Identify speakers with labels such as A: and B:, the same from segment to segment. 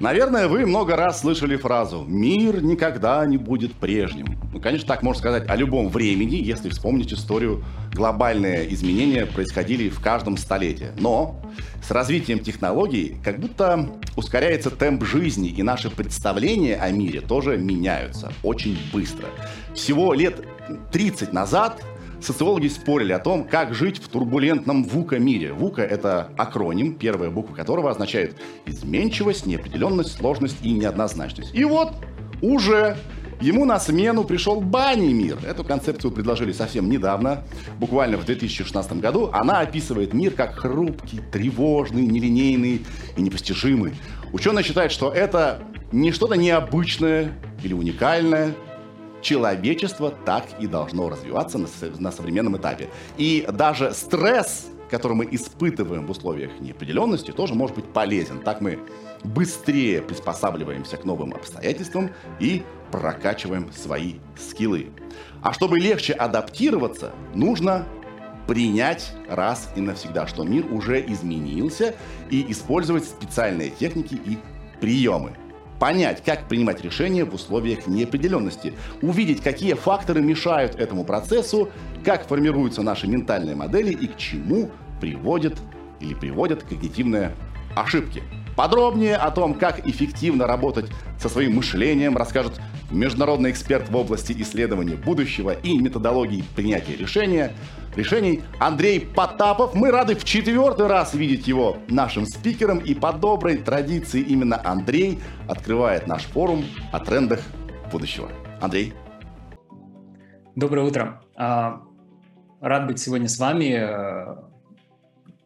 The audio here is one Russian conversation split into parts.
A: Наверное, вы много раз слышали фразу «Мир никогда не будет прежним». Ну, конечно, так можно сказать о любом времени, если вспомнить историю. Глобальные изменения происходили в каждом столетии. Но с развитием технологий как будто ускоряется темп жизни, и наши представления о мире тоже меняются очень быстро. Всего лет 30 назад социологи спорили о том, как жить в турбулентном ВУКа-мире. ВУКа — это акроним, первая буква которого означает изменчивость, неопределенность, сложность и неоднозначность. И вот уже Ему на смену пришел Бани мир. Эту концепцию предложили совсем недавно, буквально в 2016 году. Она описывает мир как хрупкий, тревожный, нелинейный и непостижимый. Ученые считают, что это не что-то необычное или уникальное, человечество так и должно развиваться на, на современном этапе. И даже стресс, который мы испытываем в условиях неопределенности, тоже может быть полезен. Так мы быстрее приспосабливаемся к новым обстоятельствам и прокачиваем свои скиллы. А чтобы легче адаптироваться, нужно принять раз и навсегда, что мир уже изменился, и использовать специальные техники и приемы понять, как принимать решения в условиях неопределенности, увидеть, какие факторы мешают этому процессу, как формируются наши ментальные модели и к чему приводят или приводят когнитивные ошибки. Подробнее о том, как эффективно работать со своим мышлением, расскажет международный эксперт в области исследования будущего и методологии принятия решения, решений Андрей Потапов. Мы рады в четвертый раз видеть его нашим спикером, и по доброй традиции именно Андрей открывает наш форум о трендах будущего. Андрей.
B: Доброе утро. А, рад быть сегодня с вами.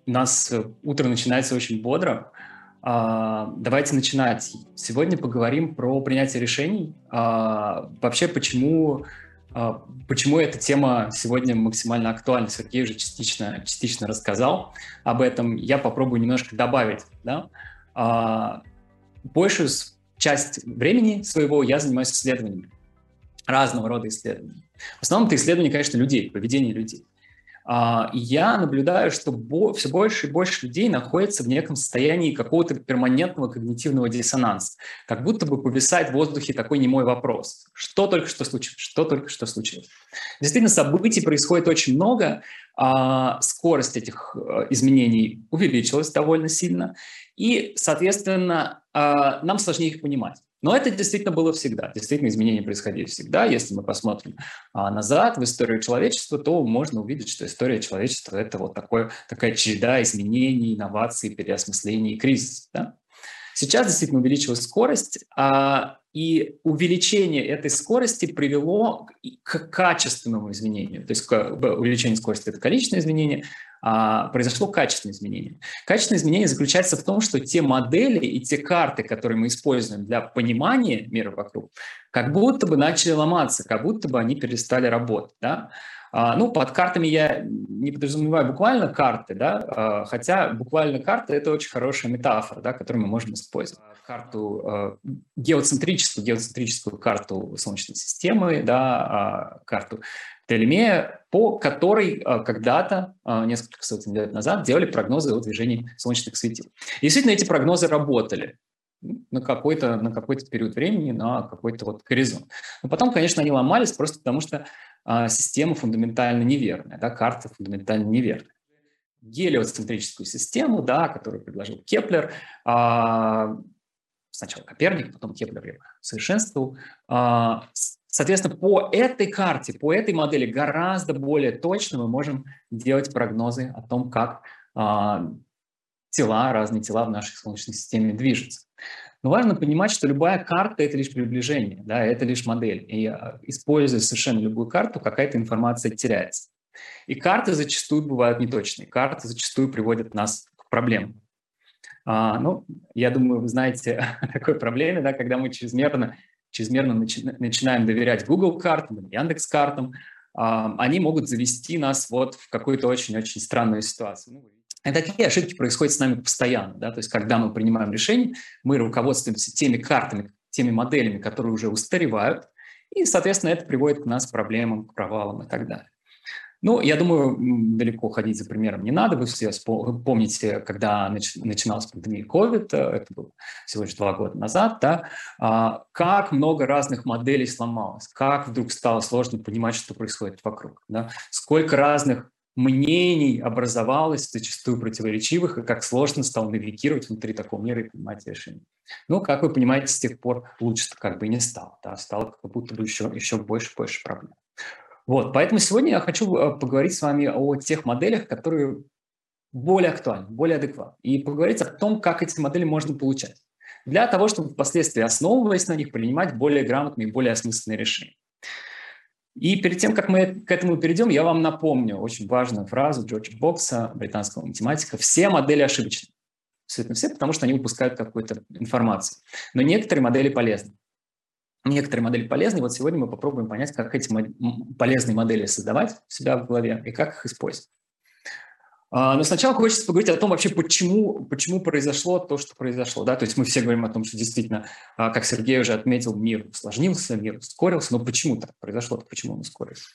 B: У нас утро начинается очень бодро. А, давайте начинать. Сегодня поговорим про принятие решений. А, вообще, почему, а, почему эта тема сегодня максимально актуальна? Сергей уже частично, частично рассказал об этом. Я попробую немножко добавить. Да? Большую часть времени своего я занимаюсь исследованиями. Разного рода исследованиями. В основном это исследования, конечно, людей, поведения людей. А, я наблюдаю, что все больше и больше людей находятся в неком состоянии какого-то перманентного когнитивного диссонанса. Как будто бы повисает в воздухе такой немой вопрос. Что только что случилось? Что только что случилось? Действительно, событий происходит очень много. А, скорость этих э, изменений увеличилась довольно сильно. И, соответственно, а, нам сложнее их понимать. Но это действительно было всегда. Действительно, изменения происходили всегда. Если мы посмотрим а, назад в историю человечества, то можно увидеть, что история человечества – это вот такое, такая череда изменений, инноваций, переосмыслений, кризисов. Да? Сейчас действительно увеличилась скорость, а, и увеличение этой скорости привело к качественному изменению. То есть увеличение скорости – это количественное изменение, а, произошло качественное изменение. Качественное изменение заключается в том, что те модели и те карты, которые мы используем для понимания мира вокруг, как будто бы начали ломаться, как будто бы они перестали работать. Да? А, ну, под картами я не подразумеваю буквально карты, да, а, хотя буквально карты – это очень хорошая метафора, да, которую мы можем использовать. Карту геоцентрическую, геоцентрическую карту Солнечной системы, да, карту Телемея, по которой а, когда-то, а, несколько сотен лет назад, делали прогнозы о движении солнечных светил. И действительно, эти прогнозы работали на какой-то на какой-то период времени, на какой-то вот горизонт. Но потом, конечно, они ломались просто потому, что а, система фундаментально неверная, да, карта фундаментально неверная. Гелиоцентрическую систему, да, которую предложил Кеплер, а, сначала Коперник, потом Кеплер ее совершенствовал, а, Соответственно, по этой карте, по этой модели гораздо более точно мы можем делать прогнозы о том, как э, тела, разные тела в нашей Солнечной системе движутся. Но важно понимать, что любая карта – это лишь приближение, да, это лишь модель. И а, используя совершенно любую карту, какая-то информация теряется. И карты зачастую бывают неточные. Карты зачастую приводят нас к проблемам. А, ну, я думаю, вы знаете о такой проблеме, да, когда мы чрезмерно чрезмерно начи- начинаем доверять Google картам, Яндекс картам, они могут завести нас вот в какую-то очень-очень странную ситуацию. И такие ошибки происходят с нами постоянно. Да? То есть, когда мы принимаем решение, мы руководствуемся теми картами, теми моделями, которые уже устаревают, и, соответственно, это приводит к нас к проблемам, к провалам и так далее. Ну, я думаю, далеко ходить за примером не надо. Вы все помните, когда начиналась пандемия COVID, э, это было всего лишь два года назад, да, а, как много разных моделей сломалось, как вдруг стало сложно понимать, что происходит вокруг, да, сколько разных мнений образовалось, зачастую противоречивых, и как сложно стало навигировать внутри такого мира и принимать решения. Ну, как вы понимаете, с тех пор лучше как бы не стало. Да, стало как будто бы еще, еще больше больше проблем. Вот, поэтому сегодня я хочу э, поговорить с вами о тех моделях, которые более актуальны, более адекватны, и поговорить о том, как эти модели можно получать, для того, чтобы впоследствии, основываясь на них, принимать более грамотные и более осмысленные решения. И перед тем, как мы к этому перейдем, я вам напомню очень важную фразу Джорджа Бокса, британского математика. Все модели ошибочны. Абсолютно все, потому что они выпускают какую-то информацию. Но некоторые модели полезны некоторые модели полезны. Вот сегодня мы попробуем понять, как эти полезные модели создавать у себя в голове и как их использовать. А, но сначала хочется поговорить о том вообще, почему, почему произошло то, что произошло. Да? То есть мы все говорим о том, что действительно, а, как Сергей уже отметил, мир усложнился, мир ускорился. Но почему так произошло? Почему он ускорился?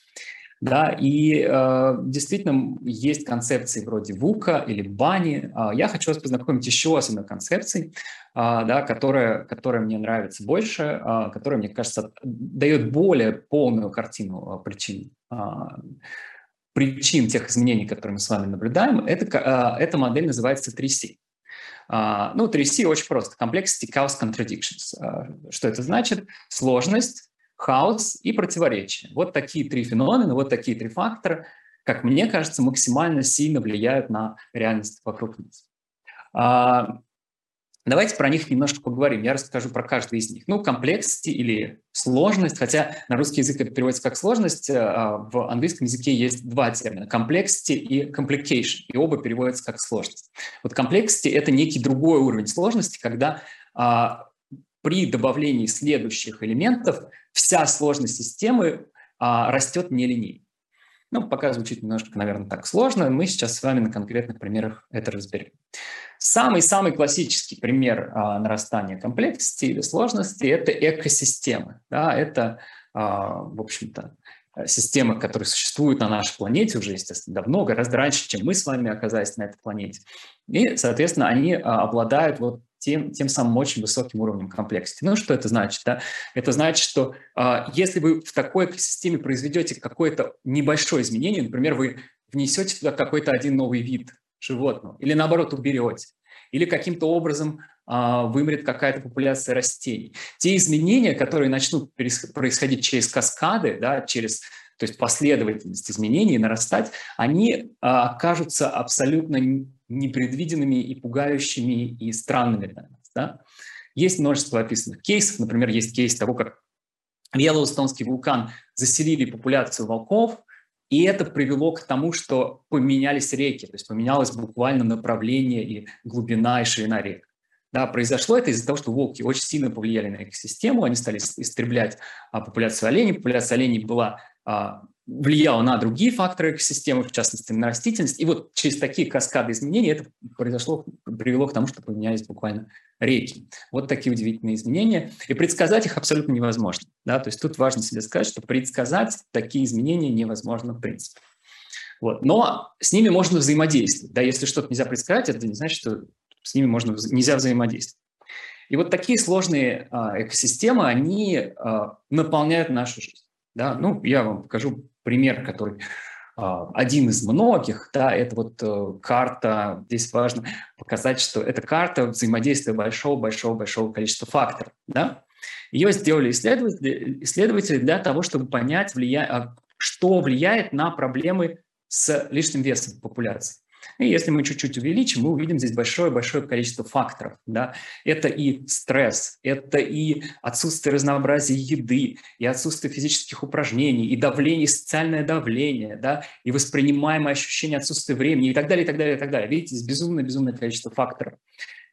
B: Да, и э, действительно есть концепции вроде ВУКа или Бани. Я хочу вас познакомить еще с одной концепцией, э, да, которая, которая мне нравится больше, э, которая, мне кажется, дает более полную картину э, причин, э, причин тех изменений, которые мы с вами наблюдаем. Это, э, эта модель называется 3C. Uh, ну, 3C очень просто. Complexity, Chaos, Contradictions. Uh, что это значит? Сложность, хаос и противоречие. Вот такие три феномена, вот такие три фактора, как мне кажется, максимально сильно влияют на реальность вокруг нас. Давайте про них немножко поговорим. Я расскажу про каждый из них. Ну, комплексити или сложность, хотя на русский язык это переводится как сложность, а в английском языке есть два термина – complexity и complication, и оба переводятся как сложность. Вот complexity – это некий другой уровень сложности, когда а, при добавлении следующих элементов вся сложность системы а, растет нелинейно. Ну, пока звучит немножко, наверное, так сложно. Мы сейчас с вами на конкретных примерах это разберем. Самый-самый классический пример а, нарастания комплексности или сложности – это экосистемы. Да, это, а, в общем-то, системы, которые существуют на нашей планете уже, естественно, давно, гораздо раньше, чем мы с вами оказались на этой планете. И, соответственно, они а, обладают вот тем, тем самым очень высоким уровнем комплексности. Ну, что это значит? Да? Это значит, что э, если вы в такой экосистеме произведете какое-то небольшое изменение, например, вы внесете туда какой-то один новый вид животного, или наоборот уберете, или каким-то образом э, вымрет какая-то популяция растений. Те изменения, которые начнут происходить через каскады, да, через то есть последовательность изменений нарастать, они э, окажутся абсолютно непредвиденными и пугающими и странными для нас. Да? Есть множество описанных кейсов. Например, есть кейс того, как Йеллоустонский вулкан заселили популяцию волков, и это привело к тому, что поменялись реки, то есть поменялось буквально направление и глубина и ширина рек. Да, произошло это из-за того, что волки очень сильно повлияли на экосистему, они стали истреблять а, популяцию оленей. Популяция оленей была а, влияло на другие факторы экосистемы, в частности, на растительность. И вот через такие каскады изменений это произошло, привело к тому, что поменялись буквально реки. Вот такие удивительные изменения. И предсказать их абсолютно невозможно. Да? То есть тут важно себе сказать, что предсказать такие изменения невозможно в принципе. Вот. Но с ними можно взаимодействовать. Да? Если что-то нельзя предсказать, это не значит, что с ними можно, нельзя взаимодействовать. И вот такие сложные а, экосистемы, они а, наполняют нашу жизнь. Да? Ну, я вам покажу пример, который а, один из многих, да, это вот э, карта, здесь важно показать, что это карта взаимодействия большого-большого-большого количества факторов, да. Ее сделали исследователи, для того, чтобы понять, влия... А, что влияет на проблемы с лишним весом популяции. И если мы чуть-чуть увеличим, мы увидим здесь большое-большое количество факторов. Да? Это и стресс, это и отсутствие разнообразия еды, и отсутствие физических упражнений, и давление, и социальное давление, да? и воспринимаемое ощущение отсутствия времени, и так далее, и так далее, и так далее. Видите, здесь безумное-безумное количество факторов.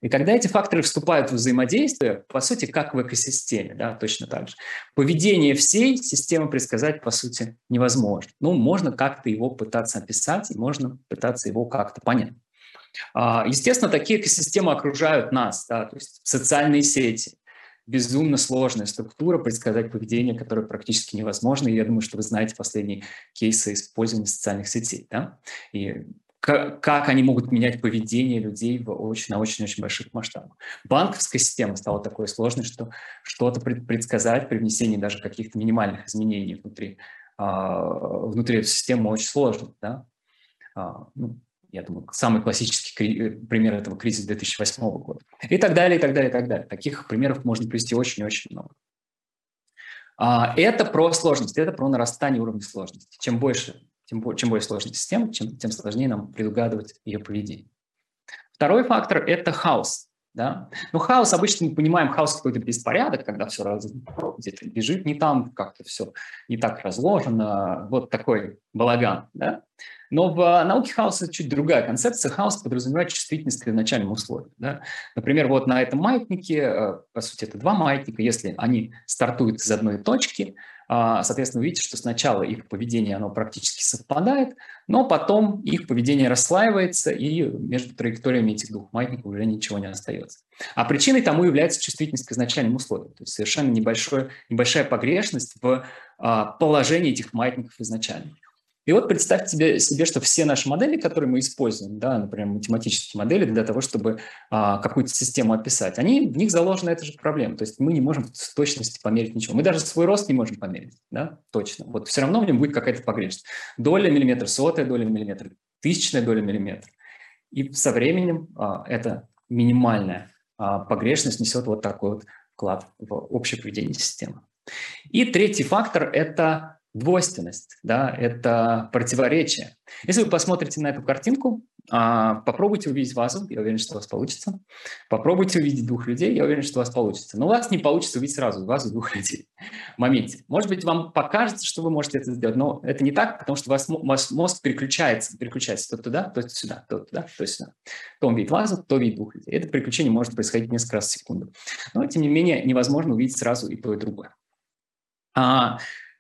B: И когда эти факторы вступают в взаимодействие, по сути, как в экосистеме, да, точно так же, поведение всей системы предсказать, по сути, невозможно. Ну, можно как-то его пытаться описать, и можно пытаться его как-то понять. А, естественно, такие экосистемы окружают нас, да, то есть социальные сети, безумно сложная структура, предсказать поведение, которое практически невозможно. И я думаю, что вы знаете последние кейсы использования социальных сетей. Да? И как, они могут менять поведение людей в очень, на очень-очень больших масштабах. Банковская система стала такой сложной, что что-то предсказать при внесении даже каких-то минимальных изменений внутри, а, внутри этой системы очень сложно. Да? А, ну, я думаю, самый классический э, пример этого кризис 2008 года. И так далее, и так далее, и так далее. Таких примеров можно привести очень-очень много. А, это про сложность, это про нарастание уровня сложности. Чем больше, тем, чем более сложная система, чем, тем сложнее нам предугадывать ее поведение. Второй фактор – это хаос. Да? Но хаос, обычно мы понимаем, хаос какой-то беспорядок, когда все раз, где-то бежит не там, как-то все не так разложено, вот такой балаган. Да? Но в а, науке хаоса чуть другая концепция. Хаос подразумевает чувствительность к изначальным условиям. Да? Например, вот на этом маятнике, э, по сути, это два маятника, если они стартуют из одной точки, а, соответственно, вы видите, что сначала их поведение оно практически совпадает, но потом их поведение расслаивается, и между траекториями этих двух маятников уже ничего не остается. А причиной тому является чувствительность к изначальным условиям, то есть совершенно небольшой, небольшая погрешность в а, положении этих маятников изначально. И вот представьте себе, себе, что все наши модели, которые мы используем, да, например, математические модели для того, чтобы а, какую-то систему описать, они, в них заложена эта же проблема. То есть мы не можем с точностью померить ничего. Мы даже свой рост не можем померить, да, точно. Вот все равно в нем будет какая-то погрешность. Доля миллиметра, сотая доля миллиметра, тысячная доля миллиметра. И со временем а, эта минимальная а, погрешность несет вот такой вот вклад в общее поведение системы. И третий фактор – это двойственность, да, это противоречие. Если вы посмотрите на эту картинку, а, попробуйте увидеть вазу, я уверен, что у вас получится. Попробуйте увидеть двух людей, я уверен, что у вас получится. Но у вас не получится увидеть сразу вазу двух людей в моменте. Может быть, вам покажется, что вы можете это сделать, но это не так, потому что у вас, ваш мозг переключается, переключается то туда, то сюда, то туда, то сюда. То он видит вазу, то видит двух людей. Это переключение может происходить несколько раз в секунду. Но, тем не менее, невозможно увидеть сразу и то, и другое.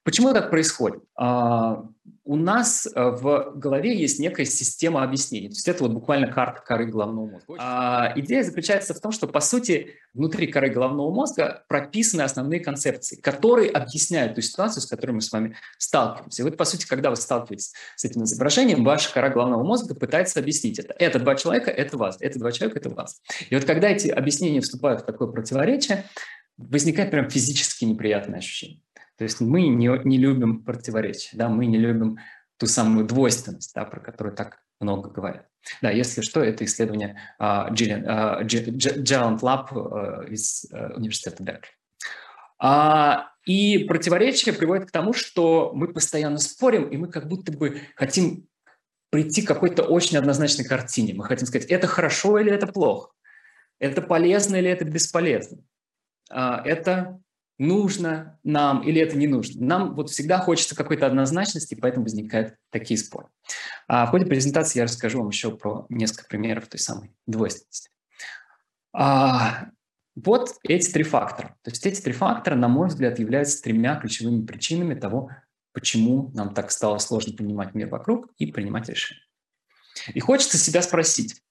B: Почему так происходит? А, у нас э, в голове есть некая система объяснений. То есть это вот буквально карта коры головного мозга. А, идея заключается в том, что, по сути, внутри коры головного мозга прописаны основные концепции, которые объясняют ту ситуацию, с которой мы с вами сталкиваемся. И вот, по сути, когда вы сталкиваетесь с этим изображением, ваша кора головного мозга пытается объяснить это. Это два человека, это вас. Это два человека, это вас. И вот когда эти объяснения вступают в такое противоречие, возникает прям физически неприятное ощущение. То есть мы не, не любим противоречия, да, мы не любим ту самую двойственность, да, про которую так много говорят. Да, если что, это исследование uh, Джеланд Лаб из uh, университета Беркли. Uh, и противоречие приводит к тому, что мы постоянно спорим, и мы как будто бы хотим прийти к какой-то очень однозначной картине. Мы хотим сказать, это хорошо или это плохо, это полезно или это бесполезно, uh, это нужно нам или это не нужно. Нам вот всегда хочется какой-то однозначности, поэтому возникают такие споры. А в ходе презентации я расскажу вам еще про несколько примеров той самой двойственности. А, вот эти три фактора. То есть эти три фактора, на мой взгляд, являются тремя ключевыми причинами того, почему нам так стало сложно понимать мир вокруг и принимать решения. И хочется себя спросить,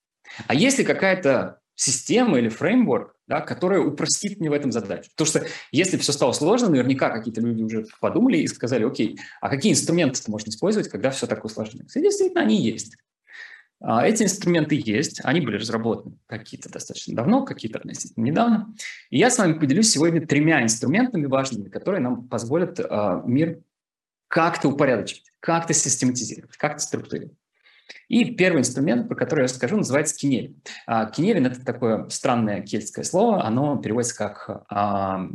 B: а есть ли какая-то система или фреймворк, да, которая упростит мне в этом задачу. Потому что если все стало сложно, наверняка какие-то люди уже подумали и сказали, окей, а какие инструменты можно использовать, когда все так усложняется? И действительно, они есть. А эти инструменты есть, они были разработаны какие-то достаточно давно, какие-то относительно недавно. И я с вами поделюсь сегодня тремя инструментами важными, которые нам позволят а, мир как-то упорядочить, как-то систематизировать, как-то структурировать. И первый инструмент, про который я расскажу, называется кинель. А, кинелин – это такое странное кельтское слово, оно переводится как а,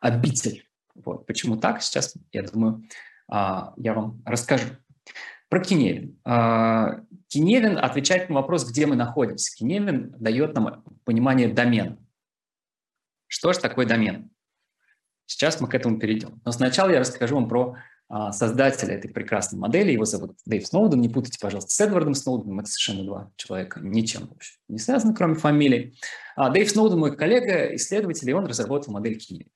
B: «обитель». Вот. Почему так? Сейчас, я думаю, а, я вам расскажу. Про Киневин. А, Киневин отвечает на вопрос, где мы находимся. Киневин дает нам понимание домена. Что же такое домен? Сейчас мы к этому перейдем. Но сначала я расскажу вам про создателя этой прекрасной модели. Его зовут Дэйв Сноуден. Не путайте, пожалуйста, с Эдвардом Сноуденом. Это совершенно два человека, ничем вообще не связаны, кроме фамилии. А Дэйв Сноуден мой коллега, исследователь, и он разработал модель Кинелин.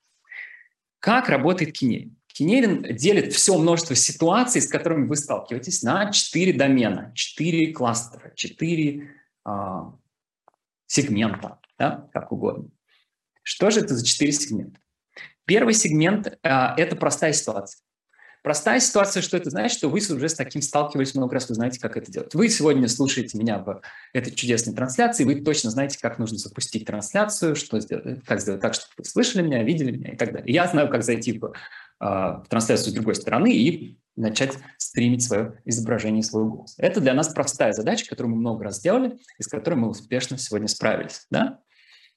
B: Как работает Кинелин? Кинелин делит все множество ситуаций, с которыми вы сталкиваетесь, на четыре домена, четыре кластера, четыре а, сегмента, да, как угодно. Что же это за четыре сегмента? Первый сегмент а, – это простая ситуация. Простая ситуация, что это значит, что вы уже с таким сталкивались много раз, вы знаете, как это делать. Вы сегодня слушаете меня в этой чудесной трансляции, вы точно знаете, как нужно запустить трансляцию, что сделать, как сделать так, чтобы вы слышали меня, видели меня и так далее. Я знаю, как зайти в, в трансляцию с другой стороны и начать стримить свое изображение, свой голос. Это для нас простая задача, которую мы много раз делали, и с которой мы успешно сегодня справились. Да?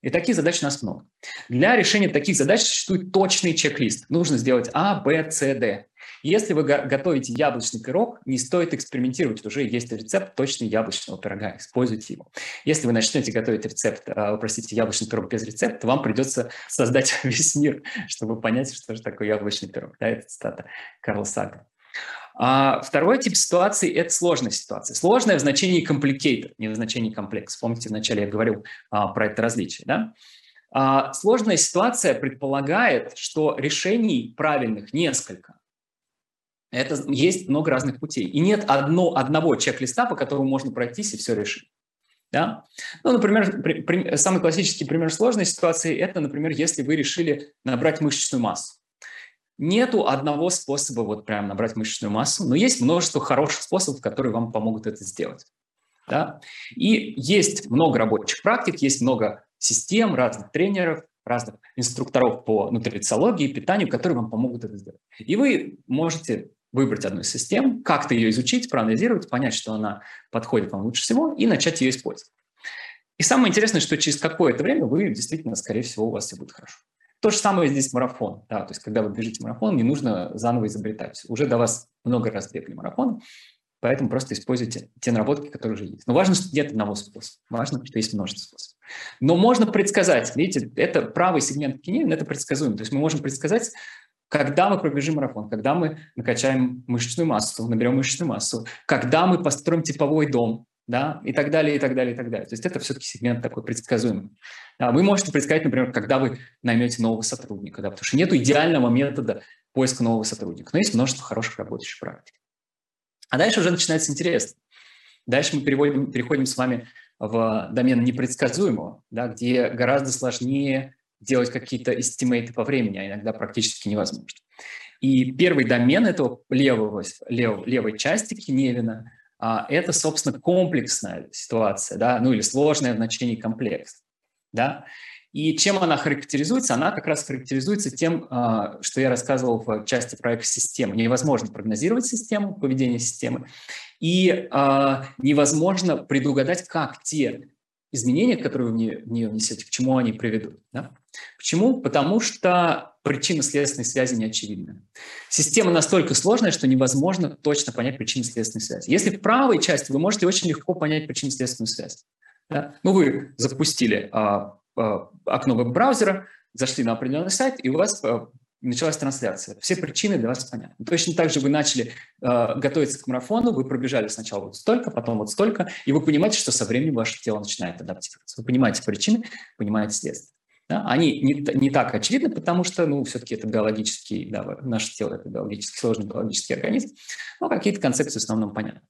B: И таких задач у нас много. Для решения таких задач существует точный чек-лист. Нужно сделать А, Б, С, Д. Если вы готовите яблочный пирог, не стоит экспериментировать. Уже есть рецепт точный яблочного пирога. Используйте его. Если вы начнете готовить рецепт, а, простите, яблочный пирог без рецепта, вам придется создать весь мир, чтобы понять, что же такое яблочный пирог. Да, это цитата Карла Сага. А второй тип ситуации – это сложная ситуация. Сложная в значении complicated, не в значении комплекс. Помните, вначале я говорил а, про это различие. Да? А, сложная ситуация предполагает, что решений правильных несколько. Это есть много разных путей. И нет одно, одного чек-листа, по которому можно пройтись и все решить. Да? Ну, например, при, при, самый классический пример сложной ситуации – это, например, если вы решили набрать мышечную массу. Нету одного способа вот прям набрать мышечную массу, но есть множество хороших способов, которые вам помогут это сделать. Да? И есть много рабочих практик, есть много систем, разных тренеров, разных инструкторов по нутрициологии, питанию, которые вам помогут это сделать. И вы можете выбрать одну из систем, как-то ее изучить, проанализировать, понять, что она подходит вам лучше всего, и начать ее использовать. И самое интересное, что через какое-то время вы действительно, скорее всего, у вас все будет хорошо. То же самое здесь марафон. Да, то есть, когда вы бежите марафон, не нужно заново изобретать. Уже до вас много раз бегали марафон, поэтому просто используйте те наработки, которые уже есть. Но важно, что нет одного способа. Важно, что есть множество способов. Но можно предсказать. Видите, это правый сегмент Киневин, это предсказуемо. То есть мы можем предсказать, когда мы пробежим марафон, когда мы накачаем мышечную массу, наберем мышечную массу, когда мы построим типовой дом, да, и так далее, и так далее, и так далее. То есть это все-таки сегмент такой предсказуемый. Вы можете предсказать, например, когда вы наймете нового сотрудника, да, потому что нет идеального метода поиска нового сотрудника, но есть множество хороших работающих практик. А дальше уже начинается интересно. Дальше мы переводим, переходим с вами в домен непредсказуемого, да, где гораздо сложнее делать какие-то эстимейты по времени, а иногда практически невозможно. И первый домен этого левого, лев, левой части Киневина а, это, собственно, комплексная ситуация, да, ну или сложное в значении комплекс. Да? И чем она характеризуется? Она как раз характеризуется тем, а, что я рассказывал в части про экосистему. Невозможно прогнозировать систему, поведение системы, и а, невозможно предугадать, как те изменения, которые вы в нее внесете, к чему они приведут. Да? Почему? Потому что причинно-следственной связи не очевидны. Система настолько сложная, что невозможно точно понять причинно-следственную связь. Если в правой части вы можете очень легко понять причинно-следственную связь. Да? Ну, вы запустили а, а, окно веб-браузера, зашли на определенный сайт, и у вас а, началась трансляция. Все причины для вас понятны. Точно так же вы начали э, готовиться к марафону, вы пробежали сначала вот столько, потом вот столько, и вы понимаете, что со временем ваше тело начинает адаптироваться. Вы понимаете причины, понимаете следствие. Да? Они не, не так очевидны, потому что, ну, все-таки это биологический, да, наше тело – это биологически сложный биологический организм, но какие-то концепции в основном понятны.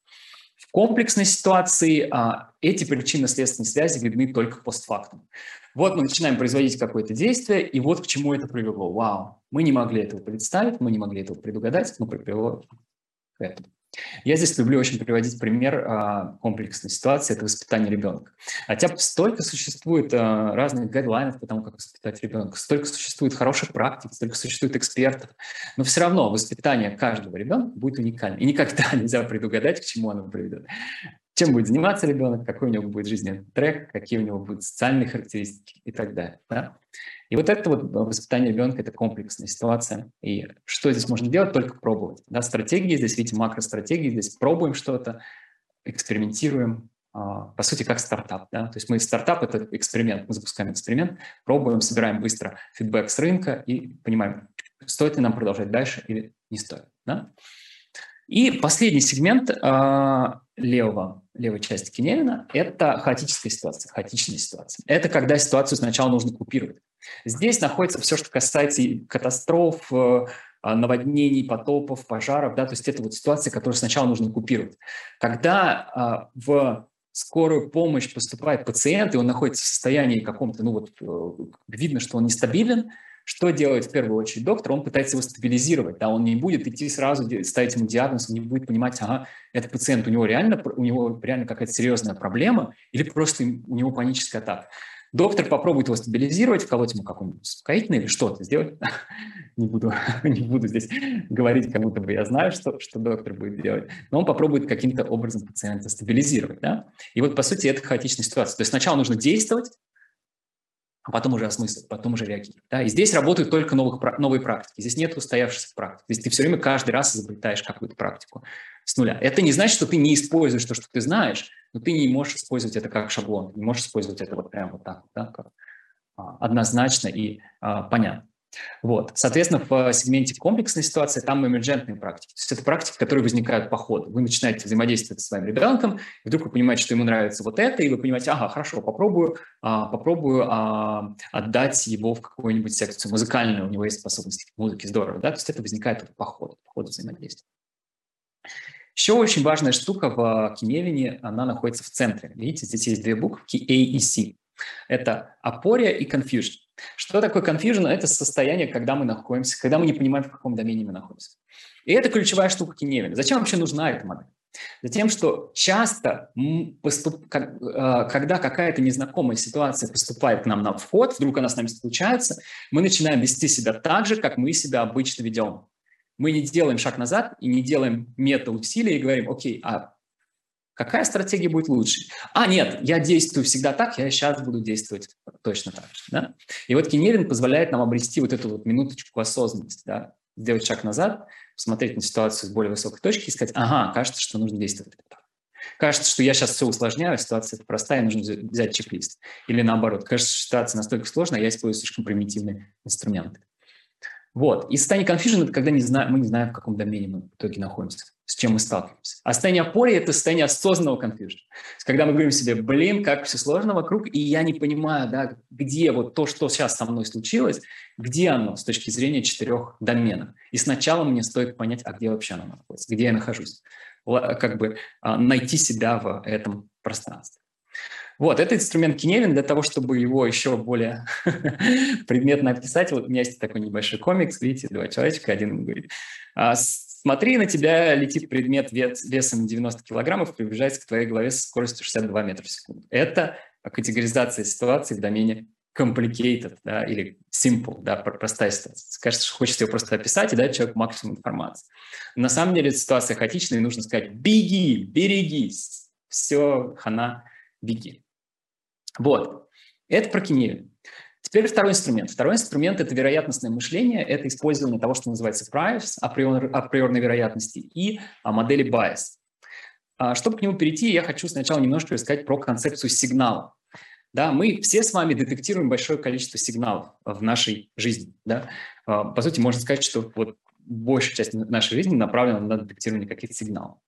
B: В комплексной ситуации а, эти причинно-следственные связи видны только постфактум. Вот мы начинаем производить какое-то действие, и вот к чему это привело. Вау, мы не могли этого представить, мы не могли этого предугадать, но привело к этому. Я здесь люблю очень приводить пример а, комплексной ситуации – это воспитание ребенка. Хотя столько существует а, разных гайдлайнов по тому, как воспитать ребенка, столько существует хороших практик, столько существует экспертов, но все равно воспитание каждого ребенка будет уникальным. И никогда нельзя предугадать, к чему оно приведет чем будет заниматься ребенок, какой у него будет жизненный трек, какие у него будут социальные характеристики и так далее. Да? И вот это вот воспитание ребенка – это комплексная ситуация. И что здесь можно делать? Только пробовать. Да? Стратегии здесь, видите, макростратегии, здесь пробуем что-то, экспериментируем, а, по сути, как стартап. Да? То есть мы стартап – это эксперимент, мы запускаем эксперимент, пробуем, собираем быстро фидбэк с рынка и понимаем, стоит ли нам продолжать дальше или не стоит. Да? И последний сегмент э, левого, левой части Киневина – это хаотическая ситуация, хаотичная ситуация. Это когда ситуацию сначала нужно купировать. Здесь находится все, что касается катастроф, э, наводнений, потопов, пожаров, да, то есть это вот ситуация, которую сначала нужно купировать. Когда э, в скорую помощь поступает пациент, и он находится в состоянии каком-то, ну вот, э, видно, что он нестабилен, что делает в первую очередь доктор? Он пытается его стабилизировать, да, он не будет идти сразу ставить ему диагноз, он не будет понимать, ага, этот пациент, у него реально, у него реально какая-то серьезная проблема или просто у него паническая атака. Доктор попробует его стабилизировать, вколоть ему какой-нибудь успокоительный или что-то сделать. не, буду, не буду здесь говорить, как будто бы я знаю, что, что доктор будет делать. Но он попробует каким-то образом пациента стабилизировать. Да? И вот, по сути, это хаотичная ситуация. То есть сначала нужно действовать, а потом уже осмыслить, потом уже реагировать. Да? И здесь работают только новых, новые практики. Здесь нет устоявшихся практик. Здесь ты все время каждый раз изобретаешь какую-то практику с нуля. Это не значит, что ты не используешь то, что ты знаешь, но ты не можешь использовать это как шаблон, не можешь использовать это вот прямо вот так, да, как а, однозначно и а, понятно. Вот. Соответственно, в сегменте комплексной ситуации там эмерджентные практики. То есть это практики, которые возникают по ходу. Вы начинаете взаимодействовать с своим ребенком, и вдруг вы понимаете, что ему нравится вот это, и вы понимаете, ага, хорошо, попробую, а, попробую а, отдать его в какую-нибудь секцию музыкальную, у него есть способности к музыке, здорово. Да? То есть это возникает по ходу, по ходу взаимодействия. Еще очень важная штука в Киневине, она находится в центре. Видите, здесь есть две буквы, A и C. Это апория и confusion. Что такое confusion? Это состояние, когда мы находимся, когда мы не понимаем, в каком домене мы находимся. И это ключевая штука Киневина. Зачем вообще нужна эта модель? Затем, что часто, поступ... А, когда какая-то незнакомая ситуация поступает к нам на вход, вдруг она с нами случается, мы начинаем вести себя так же, как мы себя обычно ведем. Мы не делаем шаг назад и не делаем мета-усилия и говорим, окей, а Какая стратегия будет лучше? А, нет, я действую всегда так, я сейчас буду действовать точно так же. Да? И вот Кеневин позволяет нам обрести вот эту вот минуточку осознанности, да? сделать шаг назад, посмотреть на ситуацию с более высокой точки и сказать, ага, кажется, что нужно действовать так. Кажется, что я сейчас все усложняю, ситуация простая, нужно взять чек-лист. Или наоборот, кажется, что ситуация настолько сложная, я использую слишком примитивные инструменты. Вот. И состояние confusion – это когда не знаем, мы не знаем, в каком домене мы в итоге находимся, с чем мы сталкиваемся. А состояние опоры – это состояние осознанного confusion. Когда мы говорим себе, блин, как все сложно вокруг, и я не понимаю, да, где вот то, что сейчас со мной случилось, где оно с точки зрения четырех доменов. И сначала мне стоит понять, а где вообще оно находится, где я нахожусь. Как бы а, найти себя в этом пространстве. Вот, это инструмент Киневин для того, чтобы его еще более предметно описать. Вот у меня есть такой небольшой комикс, видите, два человечка, один говорит, «А, смотри, на тебя летит предмет вес, весом 90 килограммов, приближается к твоей голове со скоростью 62 метра в секунду. Это категоризация ситуации в домене complicated, да, или simple, да, простая ситуация. Кажется, что хочется ее просто описать и дать человеку максимум информации. На самом деле ситуация хаотичная, и нужно сказать «беги, берегись», все, хана, беги. Вот. Это про Киневин. Теперь второй инструмент. Второй инструмент – это вероятностное мышление, это использование того, что называется priors, априор, априорной вероятности, и а, модели bias. А, чтобы к нему перейти, я хочу сначала немножко рассказать про концепцию сигнала. Да, мы все с вами детектируем большое количество сигналов в нашей жизни. Да? А, по сути, можно сказать, что вот большая часть нашей жизни направлена на детектирование каких-то сигналов.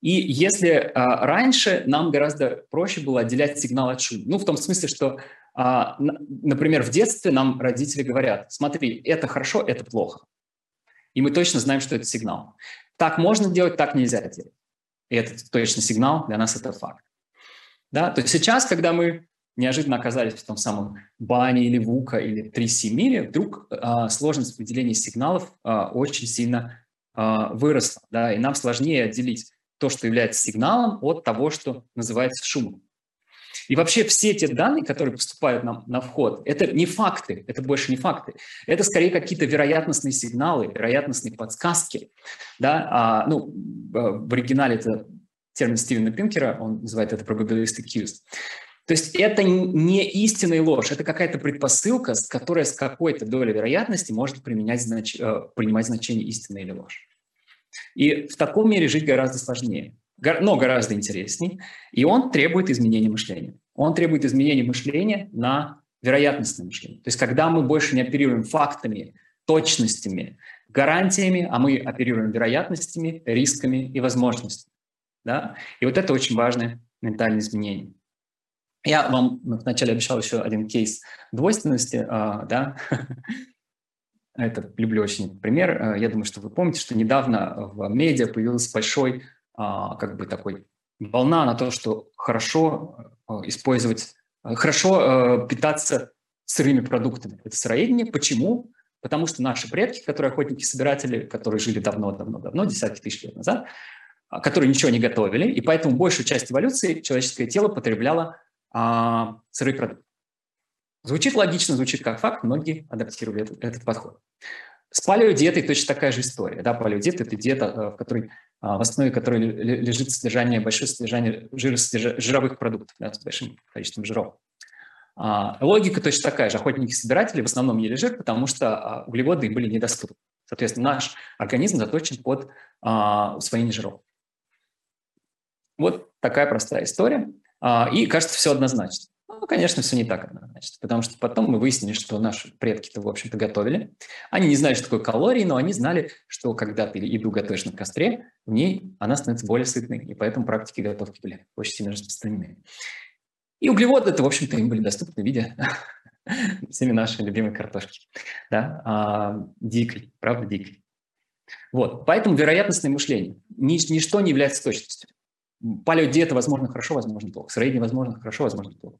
B: И если а, раньше нам гораздо проще было отделять сигнал от шума, ну, в том смысле, что, а, например, в детстве нам родители говорят, смотри, это хорошо, это плохо. И мы точно знаем, что это сигнал. Так можно делать, так нельзя делать. И это точно сигнал, для нас это факт. Да? То есть сейчас, когда мы неожиданно оказались в том самом бане или вука или 3C мире, вдруг а, сложность выделения сигналов а, очень сильно а, выросла. Да? И нам сложнее отделить то, что является сигналом, от того, что называется шумом. И вообще все те данные, которые поступают нам на вход, это не факты, это больше не факты. Это скорее какие-то вероятностные сигналы, вероятностные подсказки. Да? А, ну, в оригинале это термин Стивена Пинкера, он называет это probabilistic cues. То есть это не истинная ложь, это какая-то предпосылка, которая с какой-то долей вероятности может применять знач... Э, принимать значение истины или ложь. И в таком мире жить гораздо сложнее, но гораздо интереснее. И он требует изменения мышления. Он требует изменения мышления на вероятностное мышление. То есть когда мы больше не оперируем фактами, точностями, гарантиями, а мы оперируем вероятностями, рисками и возможностями. Да? И вот это очень важное ментальное изменение. Я вам вначале обещал еще один кейс двойственности, а, да, Это люблю очень пример. Э, я думаю, что вы помните, что недавно в медиа появился большой, а, как бы такой волна на то, что хорошо э, использовать, э, хорошо питаться сырыми продуктами. Это сыроедение. Почему? Потому что наши предки, которые охотники-собиратели, которые жили давно-давно-давно, десятки тысяч лет назад, а, которые ничего не готовили, и поэтому большую часть эволюции человеческое тело потребляло а, сырые продукты. Звучит логично, звучит как факт, многие адаптировали этот, этот подход. С палеодиетой точно такая же история. Да? Палеодиета – это диета, э, в, которой, а, в основе которой лежит содержание, большое содержание жировых продуктов да, с большим количеством жиров. А, логика точно такая же. Охотники-собиратели в основном ели жир, потому что а, углеводы им были недоступны. Соответственно, наш организм заточен под усвоение жиров. Вот такая простая история. И кажется, все однозначно. Конечно, все не так однозначно, потому что потом мы выяснили, что наши предки-то, в общем-то, готовили. Они не знали, что такое калории, но они знали, что когда ты еду готовишь на костре, в ней она становится более сытной, и поэтому практики готовки были очень сильно распространены. И углеводы это, в общем-то, им были доступны в виде всеми нашей любимой картошки. Да? А, дикой, правда, дикой. Вот, поэтому вероятностное мышление. Ничто не является точностью. Палеодиета, возможно, хорошо, возможно, плохо. Средний, возможно, хорошо, возможно, плохо.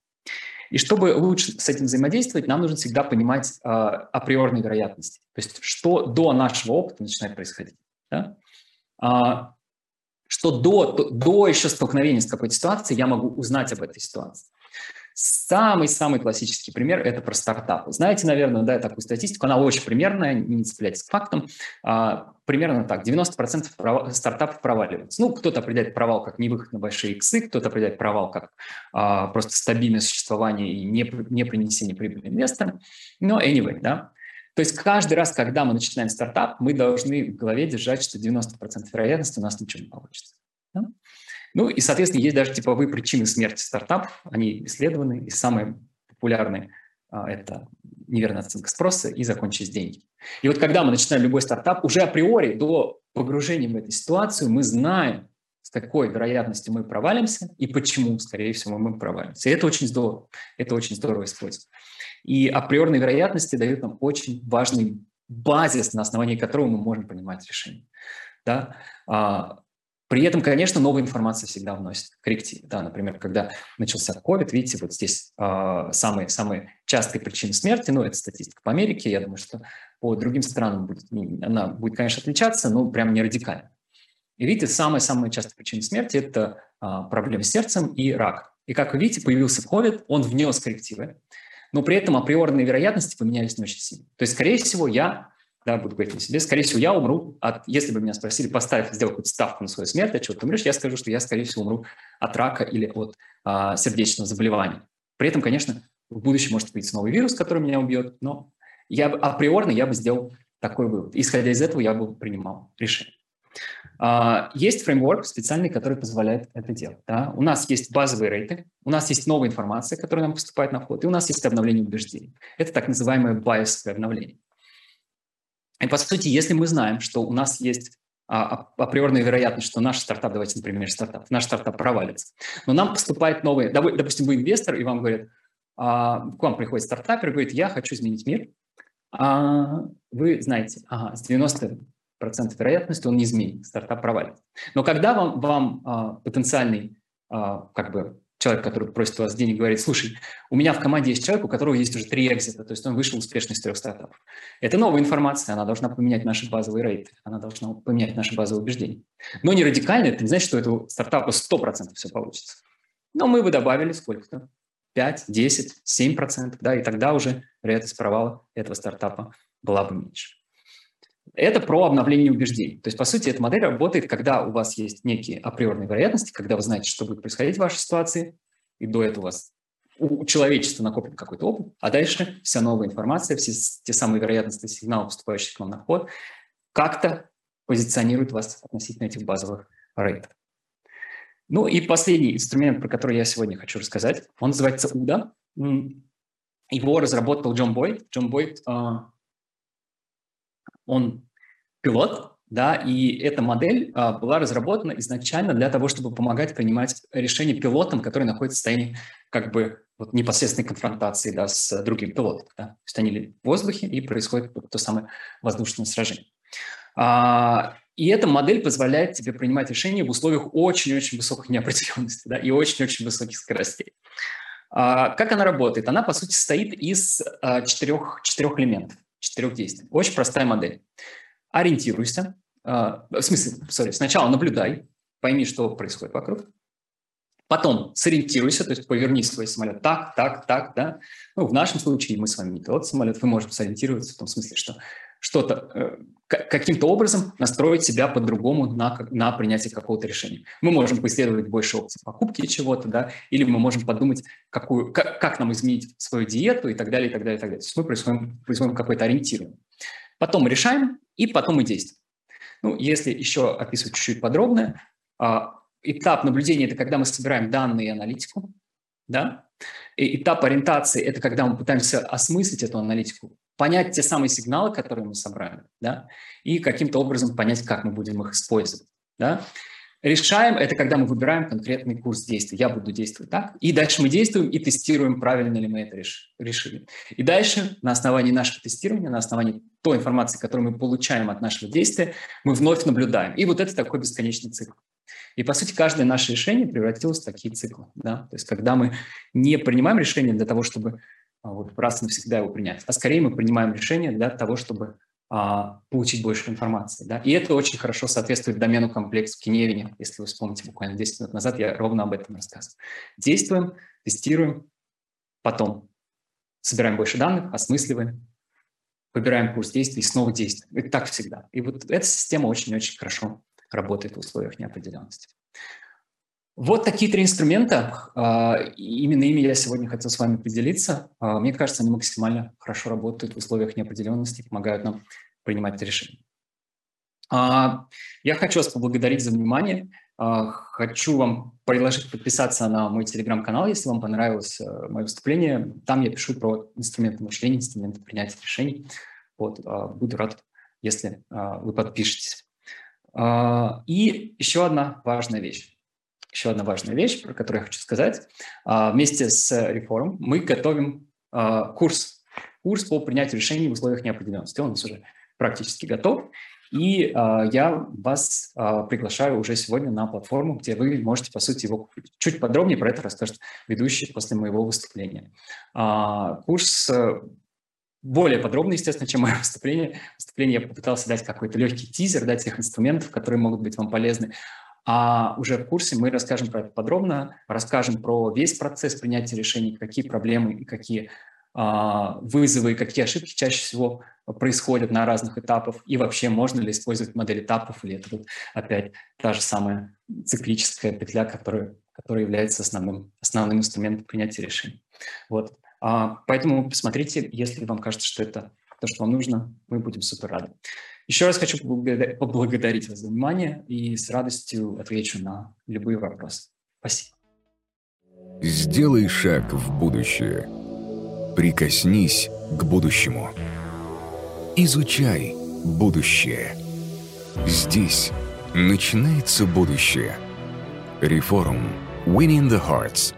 B: И чтобы лучше с этим взаимодействовать, нам нужно всегда понимать э, априорные вероятности. То есть что до нашего опыта начинает происходить. Да? А, что до, до еще столкновения с какой-то ситуацией я могу узнать об этой ситуации. Самый-самый классический пример – это про стартапы. Знаете, наверное, да, такую статистику, она очень примерная, не цепляйтесь к фактам. А, примерно так, 90% пров... стартапов проваливаются. Ну, кто-то определяет провал как невыход на большие иксы, кто-то определяет провал как а, просто стабильное существование и не, не принесение прибыли инвесторам. Но anyway, да. То есть каждый раз, когда мы начинаем стартап, мы должны в голове держать, что 90% вероятности у нас ничего не получится. Да? Ну и, соответственно, есть даже типовые причины смерти стартапов, они исследованы, и самые популярные а, это неверная оценка спроса и закончились деньги. И вот когда мы начинаем любой стартап, уже априори до погружения в эту ситуацию мы знаем, с какой вероятностью мы провалимся и почему, скорее всего, мы провалимся. И это очень здорово. Это очень здорово использовать. И априорные вероятности дают нам очень важный базис, на основании которого мы можем принимать решения. Да? При этом, конечно, новая информация всегда вносит коррективы. Да, например, когда начался COVID, видите, вот здесь э, самые, самые частые причины смерти, ну, это статистика по Америке, я думаю, что по другим странам будет, она будет, конечно, отличаться, но прям не радикально. И видите, самая-самая частая причина смерти – это э, проблемы с сердцем и рак. И как вы видите, появился COVID, он внес коррективы, но при этом априорные вероятности поменялись не очень сильно. То есть, скорее всего, я да, буду говорить о себе, скорее всего, я умру от, если бы меня спросили, поставь, сделай какую-то ставку на свою смерть, от чего ты умрешь, я скажу, что я, скорее всего, умру от рака или от а, сердечного заболевания. При этом, конечно, в будущем может появиться новый вирус, который меня убьет, но я априорно я бы сделал такой вывод. Исходя из этого, я бы принимал решение. Uh, есть фреймворк специальный, который позволяет это делать. Да? У нас есть базовые рейты, у нас есть новая информация, которая нам поступает на вход, и у нас есть обновление убеждений. Это так называемое байесовое обновление. И по сути, если мы знаем, что у нас есть а, а, априорная вероятность, что наш стартап, давайте, например, стартап, наш стартап провалится, но нам поступает новый, допустим, вы инвестор, и вам говорят, а, к вам приходит стартапер и говорит, я хочу изменить мир, вы знаете, ага, с 90 процентов вероятности он не изменит, стартап провалится. Но когда вам, вам потенциальный как бы человек, который просит у вас денег, говорит, слушай, у меня в команде есть человек, у которого есть уже три экзита, то есть он вышел успешно из трех стартапов. Это новая информация, она должна поменять наши базовые рейты, она должна поменять наши базовые убеждения. Но не радикально, это не значит, что этого стартапа 100% все получится. Но мы бы добавили сколько-то, 5, 10, 7%, да, и тогда уже вероятность провала этого стартапа была бы меньше. Это про обновление убеждений. То есть, по сути, эта модель работает, когда у вас есть некие априорные вероятности, когда вы знаете, что будет происходить в вашей ситуации, и до этого у вас у человечества накоплен какой-то опыт, а дальше вся новая информация, все те самые вероятности сигналов, поступающих к вам на вход, как-то позиционирует вас относительно этих базовых рейтов. Ну и последний инструмент, про который я сегодня хочу рассказать, он называется UDA. Его разработал Джон Бойд. Джон Бойд а, он пилот, да, и эта модель а, была разработана изначально для того, чтобы помогать принимать решения пилотам, которые находятся в состоянии как бы вот непосредственной конфронтации да, с другим пилотом. Да. То есть они в воздухе, и происходит то самое воздушное сражение. А, и эта модель позволяет тебе принимать решения в условиях очень-очень высокой неопределенности да, и очень-очень высоких скоростей. А, как она работает? Она, по сути, состоит из а, четырех, четырех элементов, четырех действий. Очень простая модель. Ориентируйся. А, в смысле, sorry, сначала наблюдай, пойми, что происходит вокруг. Потом сориентируйся, то есть поверни свой самолет так, так, так, да. Ну, в нашем случае мы с вами не тот самолет, мы можем сориентироваться в том смысле, что что-то, э, каким-то образом настроить себя по-другому на, на принятие какого-то решения. Мы можем поисследовать больше опций покупки чего-то, да, или мы можем подумать, какую, как, как нам изменить свою диету и так далее, и так далее, и так далее. То есть мы производим, производим какое-то ориентирование. Потом решаем, и потом мы действуем. Ну, если еще описывать чуть-чуть подробно, а, этап наблюдения – это когда мы собираем данные и аналитику, да? И этап ориентации – это когда мы пытаемся осмыслить эту аналитику, понять те самые сигналы, которые мы собрали, да? и каким-то образом понять, как мы будем их использовать. Да? Решаем – это когда мы выбираем конкретный курс действий. Я буду действовать так. И дальше мы действуем и тестируем, правильно ли мы это решили. И дальше на основании нашего тестирования, на основании той информации, которую мы получаем от нашего действия, мы вновь наблюдаем. И вот это такой бесконечный цикл. И, по сути, каждое наше решение превратилось в такие циклы. Да? То есть, когда мы не принимаем решение для того, чтобы вот, раз и навсегда его принять, а скорее мы принимаем решение для того, чтобы а, получить больше информации. Да? И это очень хорошо соответствует домену комплекс в Киневине. Если вы вспомните, буквально 10 минут назад я ровно об этом рассказывал. Действуем, тестируем, потом собираем больше данных, осмысливаем, выбираем курс действий и снова действуем. И так всегда. И вот эта система очень-очень хорошо работает в условиях неопределенности. Вот такие три инструмента. А, именно ими я сегодня хотел с вами поделиться. А, мне кажется, они максимально хорошо работают в условиях неопределенности, помогают нам принимать решения. А, я хочу вас поблагодарить за внимание. Хочу вам предложить подписаться на мой телеграм-канал, если вам понравилось э, мое выступление. Там я пишу про инструменты мышления, инструменты принятия решений. Вот, буду рад, если вы подпишетесь. И еще одна важная вещь. Еще одна важная вещь, про которую я хочу сказать. А, вместе с реформом мы готовим а, курс. Курс по принятию решений в условиях неопределенности. Он у нас уже практически готов. И я вас приглашаю уже сегодня на платформу, где вы можете, по сути, его купить. Чуть подробнее про это расскажет ведущий после моего выступления. курс более подробно, естественно, чем мое выступление. Выступление я попытался дать какой-то легкий тизер, дать тех инструментов, которые могут быть вам полезны. А уже в курсе мы расскажем про это подробно, расскажем про весь процесс принятия решений, какие проблемы и какие а, вызовы, какие ошибки чаще всего происходят на разных этапах, и вообще можно ли использовать модель этапов, или это вот опять та же самая циклическая петля, которая, которая является основным, основным инструментом принятия решений. Вот. А, поэтому посмотрите, если вам кажется, что это то, что вам нужно, мы будем супер рады. Еще раз хочу поблагодарить вас за внимание и с радостью отвечу на любые вопросы. Спасибо.
C: Сделай шаг в будущее. Прикоснись к будущему. Изучай будущее. Здесь начинается будущее. Реформ. Winning the Hearts –